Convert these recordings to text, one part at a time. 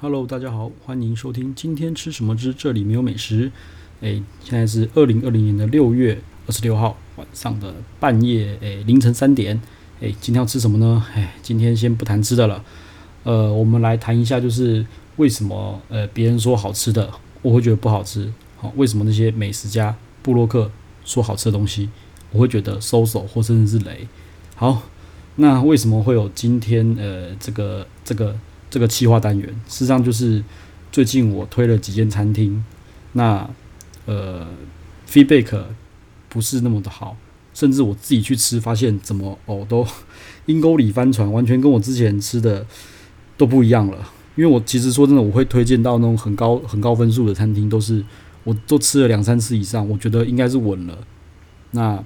Hello，大家好，欢迎收听今天吃什么之这里没有美食。诶，现在是二零二零年的六月二十六号晚上的半夜，诶，凌晨三点。诶，今天要吃什么呢？诶，今天先不谈吃的了。呃，我们来谈一下，就是为什么呃别人说好吃的，我会觉得不好吃。好，为什么那些美食家、布洛克说好吃的东西，我会觉得收手或甚至是雷？好。那为什么会有今天呃这个这个这个企划单元？事实上就是最近我推了几间餐厅，那呃 feedback 不是那么的好，甚至我自己去吃发现怎么哦都 阴沟里翻船，完全跟我之前吃的都不一样了。因为我其实说真的，我会推荐到那种很高很高分数的餐厅，都是我都吃了两三次以上，我觉得应该是稳了。那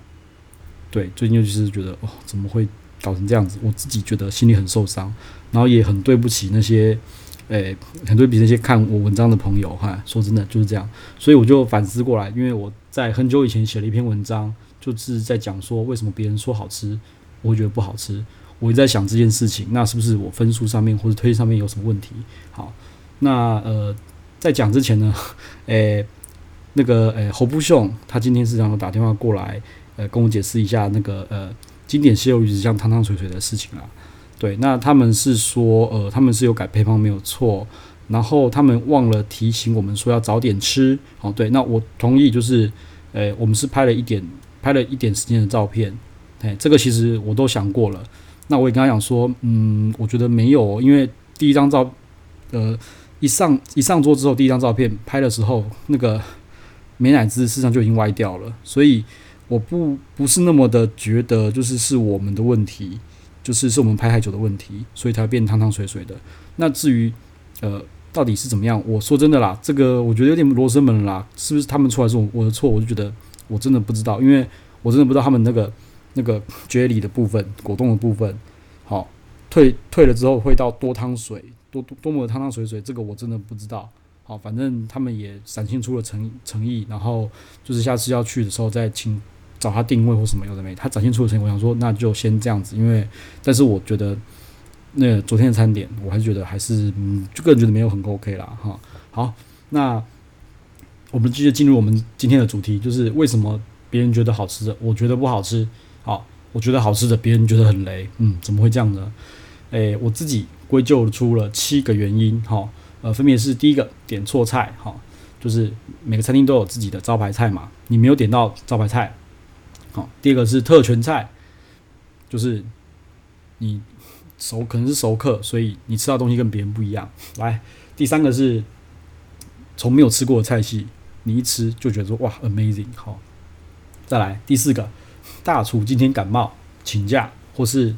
对最近就是觉得哦怎么会？搞成这样子，我自己觉得心里很受伤，然后也很对不起那些，诶、很对不起那些看我文章的朋友哈。说真的就是这样，所以我就反思过来，因为我在很久以前写了一篇文章，就是在讲说为什么别人说好吃，我会觉得不好吃。我一直在想这件事情，那是不是我分数上面或者推上面有什么问题？好，那呃，在讲之前呢，诶、那个诶、侯部雄他今天是然后打电话过来，呃，跟我解释一下那个呃。经典西柚鱼子酱汤汤水水的事情啦，对，那他们是说，呃，他们是有改配方没有错，然后他们忘了提醒我们说要早点吃，哦，对，那我同意，就是，诶，我们是拍了一点，拍了一点时间的照片，诶，这个其实我都想过了，那我也跟他讲说，嗯，我觉得没有，因为第一张照，呃，一上一上桌之后，第一张照片拍的时候，那个美乃滋事实上就已经歪掉了，所以。我不不是那么的觉得，就是是我们的问题，就是是我们拍太久的问题，所以才变汤汤水水的。那至于呃到底是怎么样，我说真的啦，这个我觉得有点罗生门啦，是不是他们出来是我我的错？我就觉得我真的不知道，因为我真的不知道他们那个那个 jelly 的部分，果冻的部分，好退退了之后会到多汤水，多多多么的汤汤水水，这个我真的不知道。好，反正他们也展现出了诚诚意，然后就是下次要去的时候再请。找他定位或什么有的没，他展现出的成果，我想说那就先这样子，因为但是我觉得那昨天的餐点，我还是觉得还是嗯，就个人觉得没有很 OK 啦哈。好，那我们继续进入我们今天的主题，就是为什么别人觉得好吃的，我觉得不好吃。好，我觉得好吃的，别人觉得很雷。嗯，怎么会这样呢？诶、我自己归咎出了七个原因哈。呃，分别是第一个点错菜哈，就是每个餐厅都有自己的招牌菜嘛，你没有点到招牌菜。好，第二个是特权菜，就是你熟可能是熟客，所以你吃到东西跟别人不一样。来，第三个是从没有吃过的菜系，你一吃就觉得说哇，amazing。好，再来第四个，大厨今天感冒请假，或是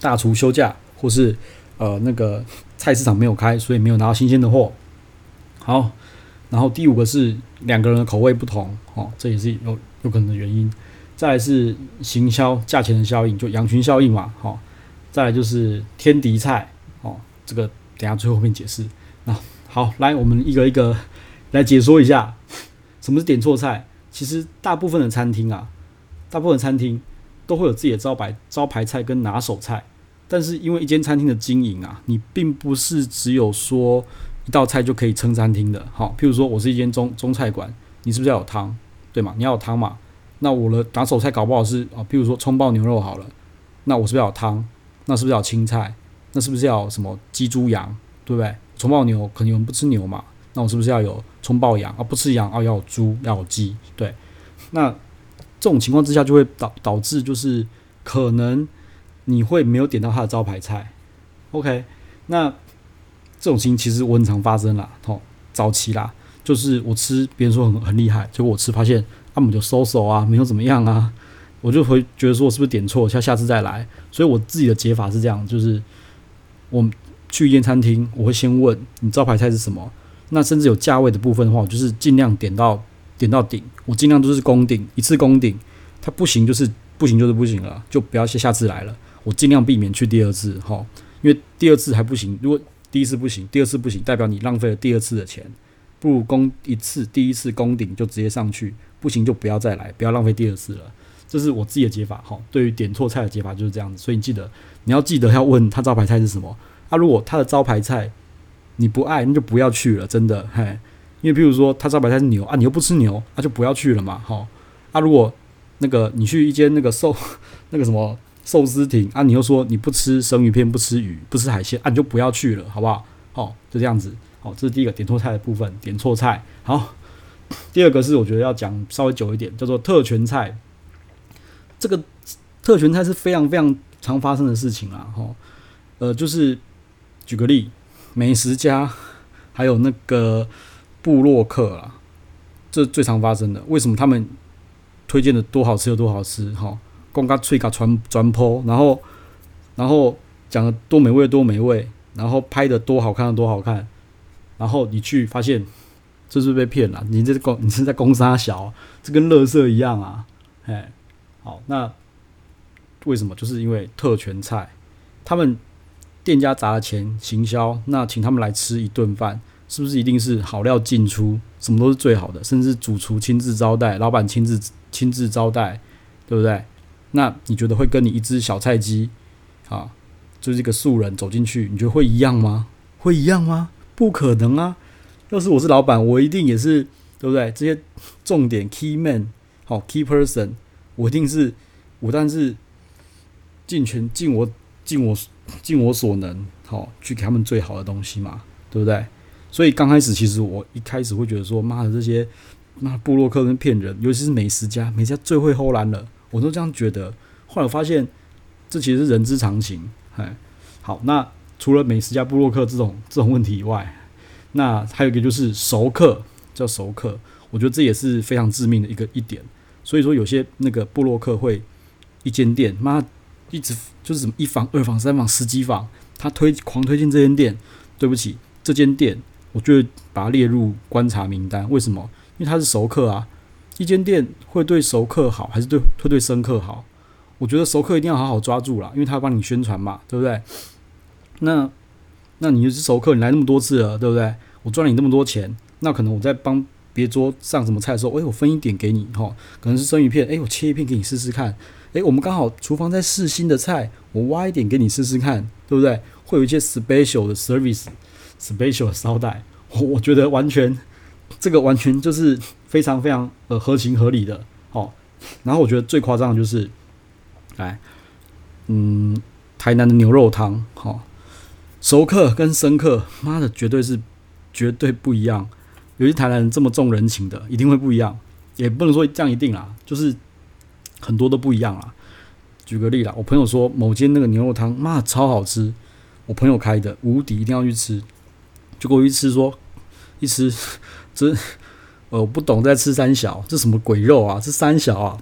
大厨休假，或是呃那个菜市场没有开，所以没有拿到新鲜的货。好，然后第五个是两个人的口味不同，哦，这也是有有可能的原因。再来是行销价钱的效应，就羊群效应嘛，好，再来就是天敌菜，哦，这个等下最后面解释。那好，来我们一个一个来解说一下，什么是点错菜？其实大部分的餐厅啊，大部分餐厅都会有自己的招牌招牌菜跟拿手菜，但是因为一间餐厅的经营啊，你并不是只有说一道菜就可以撑餐厅的，好，譬如说我是一间中中菜馆，你是不是要有汤？对吗？你要有汤嘛？那我的拿手菜搞不好是啊，譬如说葱爆牛肉好了，那我是不是要有汤？那是不是要青菜？那是不是要什么鸡猪羊？对不对？葱爆牛可能有人不吃牛嘛，那我是不是要有葱爆羊啊？不吃羊啊，要有猪，要有鸡。对，那这种情况之下就会导导致就是可能你会没有点到他的招牌菜。OK，那这种情其实我很常发生啦，哦，早期啦，就是我吃别人说很很厉害，结果我吃发现。他们就收手啊，没有怎么样啊，我就会觉得说，我是不是点错，下下次再来。所以我自己的解法是这样，就是我去一间餐厅，我会先问你招牌菜是什么，那甚至有价位的部分的话，我就是尽量点到点到顶，我尽量都是攻顶，一次攻顶，它不行就是不行就是不行了，就不要下下次来了，我尽量避免去第二次哈，因为第二次还不行，如果第一次不行，第二次不行，代表你浪费了第二次的钱，不如攻一次，第一次攻顶就直接上去。不行就不要再来，不要浪费第二次了。这是我自己的解法哈。对于点错菜的解法就是这样子，所以你记得你要记得要问他招牌菜是什么。啊，如果他的招牌菜你不爱那就不要去了，真的嘿。因为譬如说他招牌菜是牛啊，你又不吃牛，那、就不要去了嘛，好。啊，如果那个你去一间那个寿那个什么寿司亭啊，你又说你不吃生鱼片，不吃鱼，不吃海鲜啊，你就不要去了，好不好？好，就这样子。好，这是第一个点错菜的部分，点错菜。好，第二个是我觉得要讲稍微久一点，叫做特权菜。这个特权菜是非常非常常发生的事情啦，哈。呃，就是举个例，美食家还有那个布洛克啦，这最常发生的。为什么他们推荐的多好吃有多好吃？哈，光嘎脆嘎传传播，然后然后讲的多美味多美味，然后拍的多好看多好看，然后你去发现这是被骗了。你这公你是在攻杀小，这跟乐色一样啊！哎，好，那为什么？就是因为特权菜，他们。店家砸了钱行销，那请他们来吃一顿饭，是不是一定是好料进出，什么都是最好的，甚至主厨亲自招待，老板亲自亲自招待，对不对？那你觉得会跟你一只小菜鸡啊，就是一个素人走进去，你觉得会一样吗？会一样吗？不可能啊！要是我是老板，我一定也是，对不对？这些重点 key man 好 key person，我一定是我，但是尽全尽我尽我。尽我所能，好去给他们最好的东西嘛，对不对？所以刚开始其实我一开始会觉得说，妈的这些那布洛克跟骗人，尤其是美食家，美食家最会偷懒了，我都这样觉得。后来我发现，这其实是人之常情。哎，好，那除了美食家布洛克这种这种问题以外，那还有一个就是熟客，叫熟客，我觉得这也是非常致命的一个一点。所以说，有些那个布洛克会一间店，妈。一直就是什么一房、二房、三房、十几房，他推狂推荐这间店。对不起，这间店我就把它列入观察名单。为什么？因为他是熟客啊。一间店会对熟客好，还是对会对生客好？我觉得熟客一定要好好抓住啦，因为他帮你宣传嘛，对不对？那那你就是熟客，你来那么多次了，对不对？我赚了你那么多钱，那可能我在帮别桌上什么菜的时候，诶、我分一点给你哈，可能是生鱼片，诶、我切一片给你试试看。诶、我们刚好厨房在试新的菜，我挖一点给你试试看，对不对？会有一些 special 的 service，special 的招待，我我觉得完全这个完全就是非常非常呃合情合理的。好，然后我觉得最夸张的就是，哎，嗯，台南的牛肉汤，好，熟客跟生客，妈的，绝对是绝对不一样。尤其台南人这么重人情的，一定会不一样，也不能说这样一定啦，就是。很多都不一样啊。举个例啦，我朋友说某间那个牛肉汤，妈的超好吃，我朋友开的，无敌，一定要去吃。结果一吃说，一吃，这 呃我不懂在吃三小，这什么鬼肉啊？这三小啊？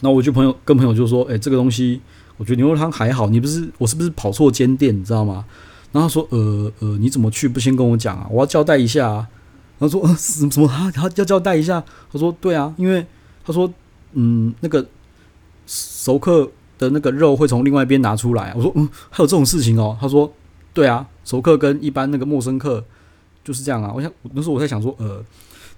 那我就朋友跟朋友就说，诶、欸，这个东西我觉得牛肉汤还好，你不是我是不是跑错间店，你知道吗？然后他说，呃呃，你怎么去不先跟我讲啊？我要交代一下啊。然后说，呃，什么什么他他要交代一下？他说，对啊，因为他说，嗯，那个。熟客的那个肉会从另外一边拿出来，我说嗯，还有这种事情哦。他说对啊，熟客跟一般那个陌生客就是这样啊。我想那时候我在想说，呃，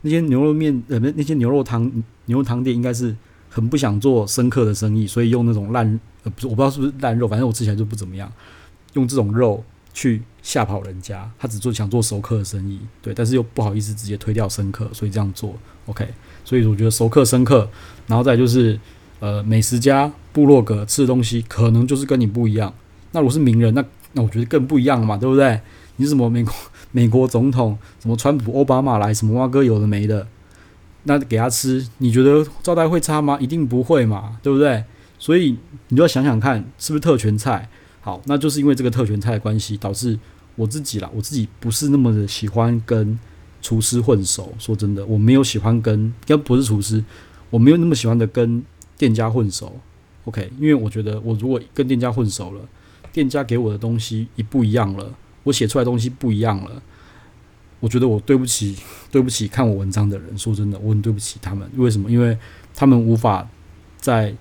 那些牛肉面呃那那些牛肉汤牛肉汤店应该是很不想做生客的生意，所以用那种烂呃不是我不知道是不是烂肉，反正我吃起来就不怎么样，用这种肉去吓跑人家。他只做想做熟客的生意，对，但是又不好意思直接推掉生客，所以这样做 OK。所以我觉得熟客生客，然后再就是。呃，美食家部落格吃的东西可能就是跟你不一样。那如果是名人，那那我觉得更不一样了嘛，对不对？你是什么美国 美国总统，什么川普、奥巴马来，什么蛙哥有的没的，那给他吃，你觉得招待会差吗？一定不会嘛，对不对？所以你就要想想看，是不是特权菜？好，那就是因为这个特权菜的关系，导致我自己啦，我自己不是那么的喜欢跟厨师混熟。说真的，我没有喜欢跟，要不是厨师，我没有那么喜欢的跟。店家混熟，OK，因为我觉得我如果跟店家混熟了，店家给我的东西一不一样了，我写出来东西不一样了，我觉得我对不起，对不起看我文章的人。说真的，我很对不起他们。为什么？因为他们无法在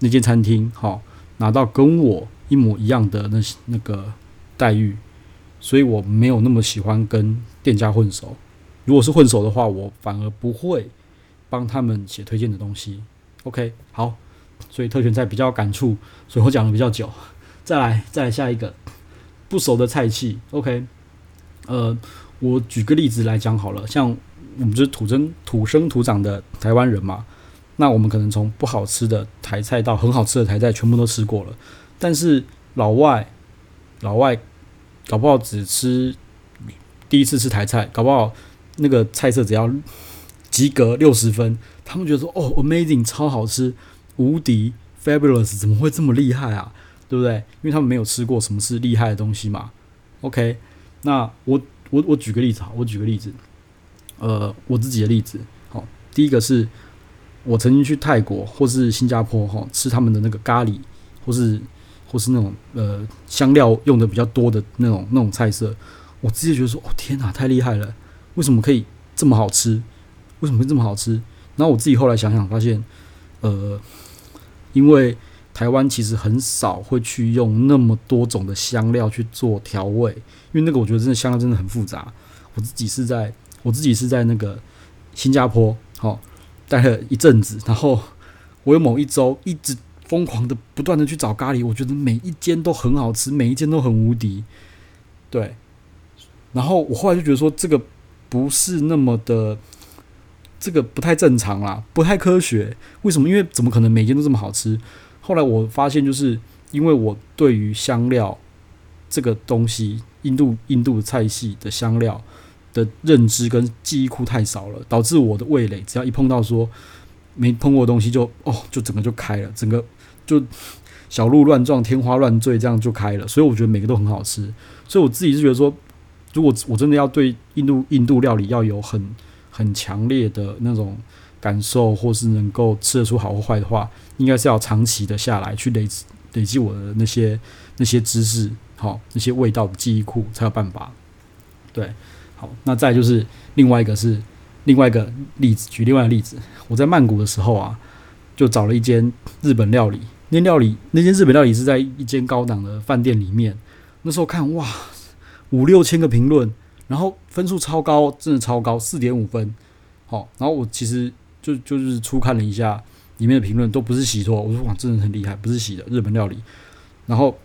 那间餐厅好拿到跟我一模一样的那那个待遇，所以我没有那么喜欢跟店家混熟。如果是混熟的话，我反而不会帮他们写推荐的东西。OK，好，所以特权菜比较感触，所以我讲的比较久。再来，再来下一个不熟的菜系。OK，呃，我举个例子来讲好了，像我们就是土生土生土长的台湾人嘛，那我们可能从不好吃的台菜到很好吃的台菜，全部都吃过了。但是老外，老外搞不好只吃第一次吃台菜，搞不好那个菜色只要及格六十分，他们觉得说哦，amazing，超好吃，无敌，fabulous，怎么会这么厉害啊？对不对？因为他们没有吃过什么是厉害的东西嘛。OK，那我我我举个例子哈，我举个例子，呃，我自己的例子，好，第一个是我曾经去泰国或是新加坡哈，吃他们的那个咖喱，或是或是那种呃香料用的比较多的那种那种菜色，我自己觉得说，哦天哪，太厉害了，为什么可以这么好吃？为什么会这么好吃？然后我自己后来想想发现，呃，因为。台湾其实很少会去用那么多种的香料去做调味，因为那个我觉得真的香料真的很复杂。我自己是在我自己是在那个新加坡，好待了一阵子，然后我有某一周一直疯狂的不断的去找咖喱，我觉得每一间都很好吃，每一间都很无敌。对，然后我后来就觉得说这个不是那么的，这个不太正常啦，不太科学。为什么？因为怎么可能每间都这么好吃？后来我发现，就是因为我对于香料这个东西，印度印度菜系的香料的认知跟记忆库太少了，导致我的味蕾只要一碰到说没碰过的东西，就哦，就整个就开了，整个就小鹿乱撞、天花乱坠，这样就开了。所以我觉得每个都很好吃。所以我自己是觉得说，如果我真的要对印度印度料理要有很很强烈的那种。感受或是能够吃得出好或坏的话，应该是要长期的下来去累积累积我的那些那些知识，好那些味道的记忆库才有办法。对，好，那再就是另外一个是另外一个例子，举另外一个例子，我在曼谷的时候啊，就找了一间日本料理，那料理那间日本料理是在一间高档的饭店里面，那时候看哇五六千个评论，然后分数超高，真的超高，四点五分。好，然后我其实。就就是初看了一下里面的评论，都不是洗脱。我说哇，真的很厉害，不是洗的日本料理，然后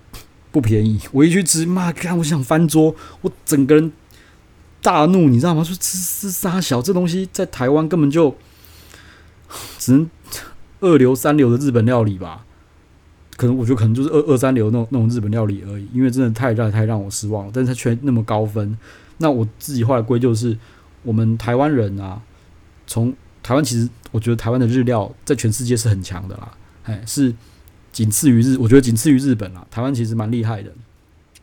不便宜。我一去吃，妈，看我想翻桌，我整个人大怒，你知道吗？说吃吃沙小这东西在台湾根本就 只能二流三流的日本料理吧？可能我觉得可能就是二二三流那种那种日本料理而已，因为真的太让太让我失望了。但是它却那么高分，那我自己后来归咎是我们台湾人啊，从台湾其实，我觉得台湾的日料在全世界是很强的啦，哎，是仅次于日，我觉得仅次于日本啦。台湾其实蛮厉害的。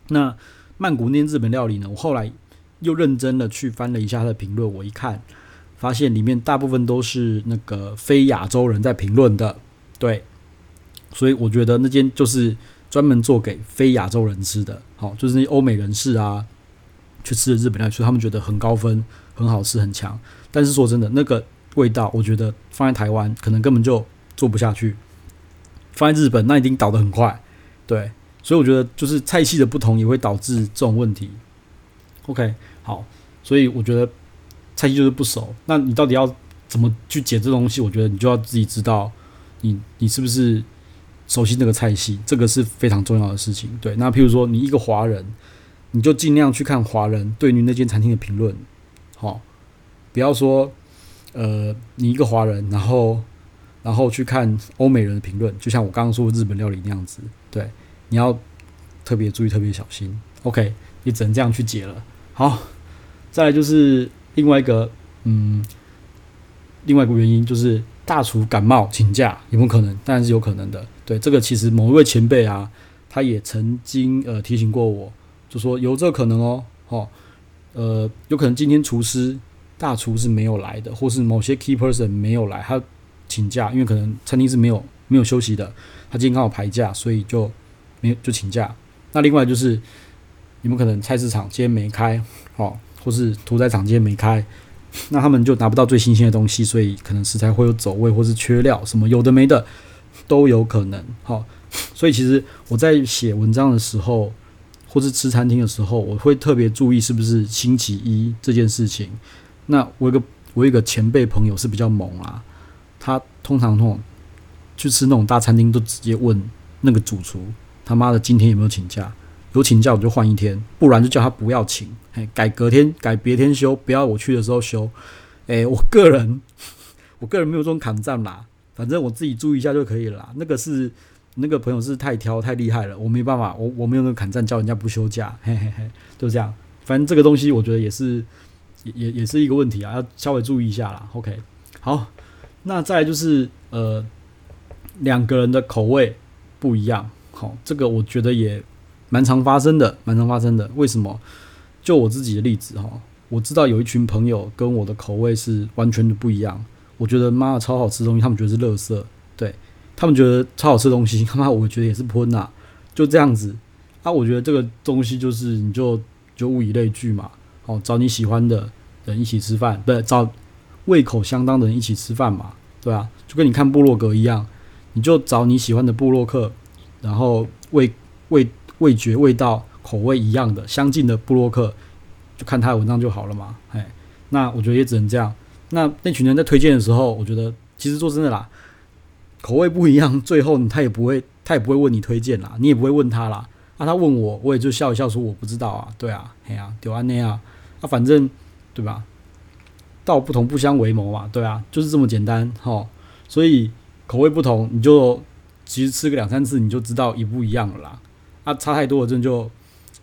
那曼谷那间日本料理呢？我后来又认真的去翻了一下他的评论，我一看，发现里面大部分都是那个非亚洲人在评论的，对，所以我觉得那间就是专门做给非亚洲人吃的，好，就是那些欧美人士啊去吃的日本料理，所以他们觉得很高分，很好吃，很强。但是说真的，那个。味道，我觉得放在台湾可能根本就做不下去，放在日本那一定倒得很快，对，所以我觉得就是菜系的不同也会导致这种问题。OK，好，所以我觉得菜系就是不熟，那你到底要怎么去解这东西？我觉得你就要自己知道你，你你是不是熟悉那个菜系，这个是非常重要的事情。对，那譬如说你一个华人，你就尽量去看华人对于那间餐厅的评论，好，不要说。呃，你一个华人，然后，然后去看欧美人的评论，就像我刚刚说的日本料理那样子，对，你要特别注意，特别小心。OK，你只能这样去解了。好，再来就是另外一个，嗯，另外一个原因就是大厨感冒请假有没有可能？当然是有可能的。对，这个其实某一位前辈啊，他也曾经呃提醒过我，就说有这个可能哦，哦，呃，有可能今天厨师。大厨是没有来的，或是某些 key person 没有来，他请假，因为可能餐厅是没有没有休息的，他今天刚好排假，所以就没有就请假。那另外就是你们可能菜市场今天没开，哦，或是屠宰场今天没开，那他们就拿不到最新鲜的东西，所以可能食材会有走味，或是缺料，什么有的没的都有可能。好，所以其实我在写文章的时候，或是吃餐厅的时候，我会特别注意是不是星期一这件事情。那我一个我一个前辈朋友是比较猛啊，他通常那种去吃那种大餐厅都直接问那个主厨他妈的今天有没有请假，有请假我就换一天，不然就叫他不要请，嘿，改隔天改别天休，不要我去的时候休。诶，我个人 我个人没有这种抗战啦，反正我自己注意一下就可以了啦。那个是那个朋友是太挑太厉害了，我没办法，我我没有那个砍战叫人家不休假，嘿嘿嘿，就这样。反正这个东西我觉得也是也也也是一个问题啊，要稍微注意一下啦。OK，好，那再就是呃。两个人的口味不一样，好，这个我觉得也蛮常发生的，蛮常发生的。为什么？就我自己的例子哈，我知道有一群朋友跟我的口味是完全的不一样。我觉得妈的超好吃东西，他们觉得是垃圾，对，他们觉得超好吃东西，他妈我觉得也是喷呐，就这样子。啊，我觉得这个东西就是你就就物以类聚嘛，哦，找你喜欢的人一起吃饭，不对，找胃口相当的人一起吃饭嘛，对啊，就跟你看部落格一样。你就找你喜欢的部落客，然后味味味觉味道口味一样的相近的部落客，就看他的文章就好了嘛。哎，那我觉得也只能这样。那那群人在推荐的时候，我觉得其实说真的啦，口味不一样，最后他也不会他也不会问你推荐啦，你也不会问他啦。啊，他问我，我也就笑一笑说我不知道啊。对啊，嘿啊，丢安内啊，啊，反正对吧？道不同不相为谋嘛。对啊，就是这么简单哈。所以。口味不同，你就其实吃个两三次，你就知道一不一样了啦。啊，差太多了，真就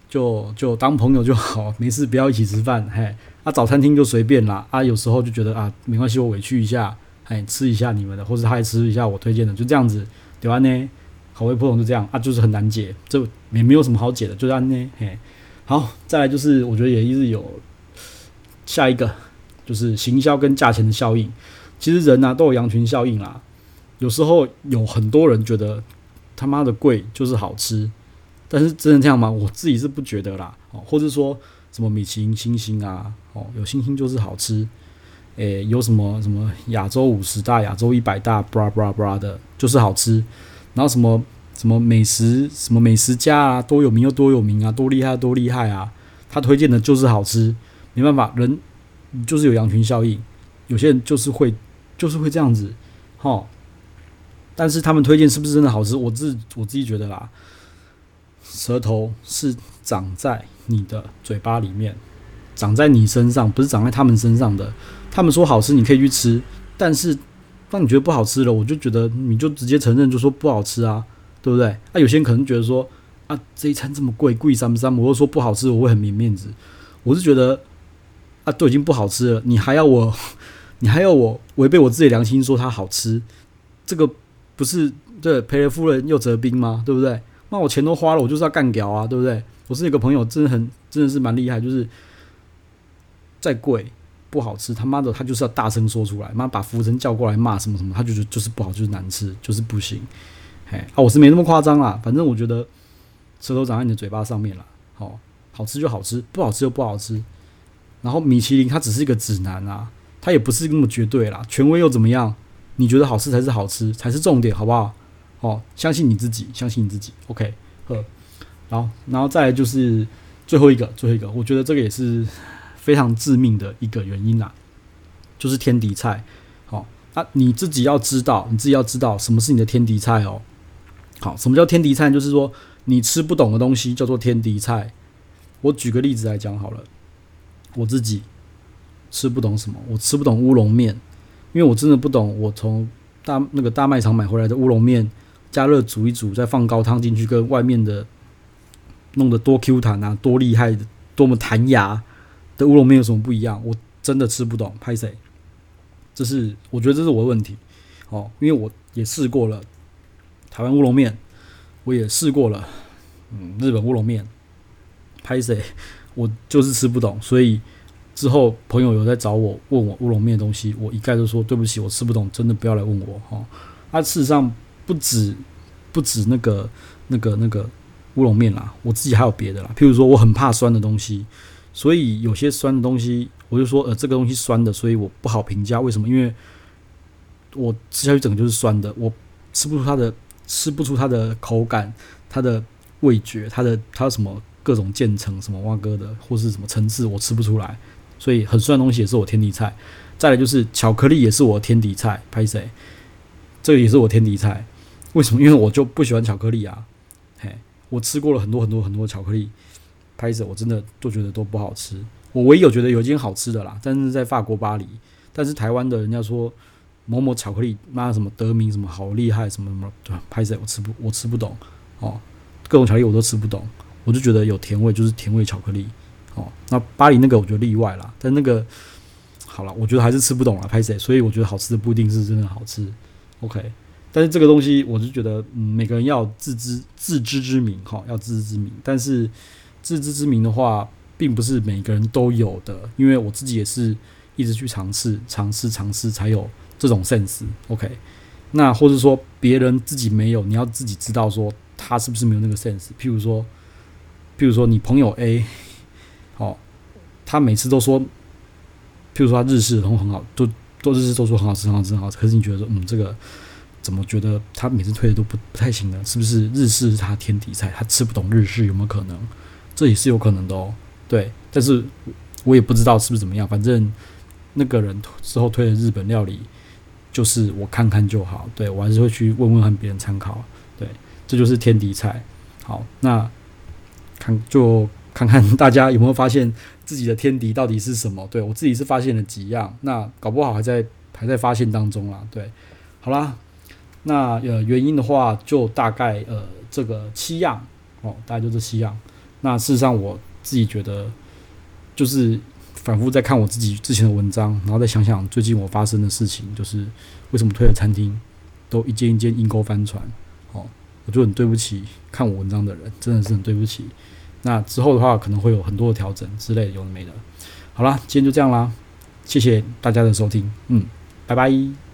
就就当朋友就好，没事不要一起吃饭。嘿，啊，早餐厅就随便啦。啊，有时候就觉得啊，没关系，我委屈一下，嘿，吃一下你们的，或者他也吃一下我推荐的，就这样子。对吧？呢，口味不同就这样啊，就是很难解，这也没有什么好解的，就这样呢。嘿，好，再来就是我觉得也一直有下一个，就是行销跟价钱的效应。其实人呐、啊、都有羊群效应啦。有时候有很多人觉得他妈的贵就是好吃，但是真的这样吗？我自己是不觉得啦。哦，或者说什么米其林星星啊，哦，有星星就是好吃。诶，有什么什么亚洲五十大、亚洲一百大，bra bra bra 的，就是好吃。然后什么什么美食什么美食家啊，多有名又多有名啊，多厉害多厉害啊，他推荐的就是好吃。没办法，人就是有羊群效应，有些人就是会就是会这样子，哈。但是他们推荐是不是真的好吃？我自我自己觉得啦，舌头是长在你的嘴巴里面，长在你身上，不是长在他们身上的。他们说好吃，你可以去吃。但是当你觉得不好吃了，我就觉得你就直接承认，就说不好吃啊，对不对？啊，有些人可能觉得说啊，这一餐这么贵，贵三不三？我又说不好吃，我会很没面子。我是觉得啊，都已经不好吃了，你还要我，你还要我违背我自己良心说它好吃，这个。不是对赔了夫人又折兵吗？对不对？那我钱都花了，我就是要干屌啊，对不对？我是一个朋友，真的很真的是蛮厉害，就是再贵不好吃，他妈的他就是要大声说出来，妈把服务生叫过来骂什么什么，他就觉得就是不好，就是难吃，就是不行。哎，啊，我是没那么夸张啦，反正我觉得舌头长在你的嘴巴上面了，好，好吃就好吃，不好吃就不好吃。然后米其林它只是一个指南啊，它也不是那么绝对啦，权威又怎么样？你觉得好吃才是好吃，才是重点，好不好？哦，相信你自己，相信你自己。OK，呵，然后，然后再来就是最后一个，最后一个，我觉得这个也是非常致命的一个原因啦，就是天敌菜。好，啊，你自己要知道，你自己要知道什么是你的天敌菜哦。好，什么叫天敌菜？就是说你吃不懂的东西叫做天敌菜。我举个例子来讲好了，我自己吃不懂什么，我吃不懂乌龙面。因为我真的不懂，我从大那个大卖场买回来的乌龙面，加热煮一煮，再放高汤进去，跟外面的弄得多 Q 弹啊，多厉害的，多么弹牙的乌龙面有什么不一样？我真的吃不懂，拍谁？这是我觉得这是我的问题。哦，因为我也试过了台湾乌龙面，我也试过了嗯日本乌龙面，拍谁？我就是吃不懂，所以。之后，朋友有在找我问我乌龙面的东西，我一概都说对不起，我吃不懂，真的不要来问我哈。啊，事实上不止不止那个那个那个乌龙面啦，我自己还有别的啦。譬如说，我很怕酸的东西，所以有些酸的东西，我就说呃这个东西酸的，所以我不好评价。为什么？因为我吃下去整个就是酸的，我吃不出它的吃不出它的口感、它的味觉、它的它什么各种渐层什么蛙哥的，或是什么层次，我吃不出来。所以很酸的东西也是我天敌菜，再来就是巧克力也是我天敌菜，拍谢？这个也是我天敌菜。为什么？因为我就不喜欢巧克力啊。嘿，我吃过了很多很多很多巧克力，拍着我真的都觉得都不好吃。我唯一有觉得有一间好吃的啦，但是在法国巴黎。但是台湾的人家说某某巧克力，妈什么得名什么好厉害什么什么，对，拍着我吃不我吃不懂哦，各种巧克力我都吃不懂，我就觉得有甜味就是甜味巧克力哦。那巴黎那个我觉得例外啦，但那个好了，我觉得还是吃不懂啦，拍谁，所以我觉得好吃的不一定是真的好吃。OK，但是这个东西我是觉得，每个人要自知自知之明哈，要自知之明。但是自知之明的话，并不是每个人都有的，因为我自己也是。一直去尝试，尝试，尝试，才有这种 sense。OK，那或者说别人自己没有，你要自己知道说他是不是没有那个 sense。譬如说，譬如说你朋友 A，哦，他每次都说，譬如说他日式都很好，都都日式都说很好吃，很好吃，很好吃。可是你觉得说，嗯，这个怎么觉得他每次推的都不不太行呢？是不是日式是他天敌菜？他吃不懂日式有没有可能？这也是有可能的哦。对，但是我也不知道是不是怎么样，反正。那个人之后推的日本料理，就是我看看就好。对，我还是会去问问看别人参考。对，这就是天敌菜。好，那看就看看大家有没有发现自己的天敌到底是什么？对，我自己是发现了几样，那搞不好还在还在发现当中啦。对，好啦，那呃原因的话就大概呃这个七样哦，大概就这七样。那事实上我自己觉得就是。反复在看我自己之前的文章，然后再想想最近我发生的事情，就是为什么推的餐厅都一间一间阴沟翻船，哦，我就很对不起看我文章的人，真的是很对不起。那之后的话可能会有很多的调整之类的，有的没的。好啦，今天就这样啦，谢谢大家的收听，嗯，拜拜。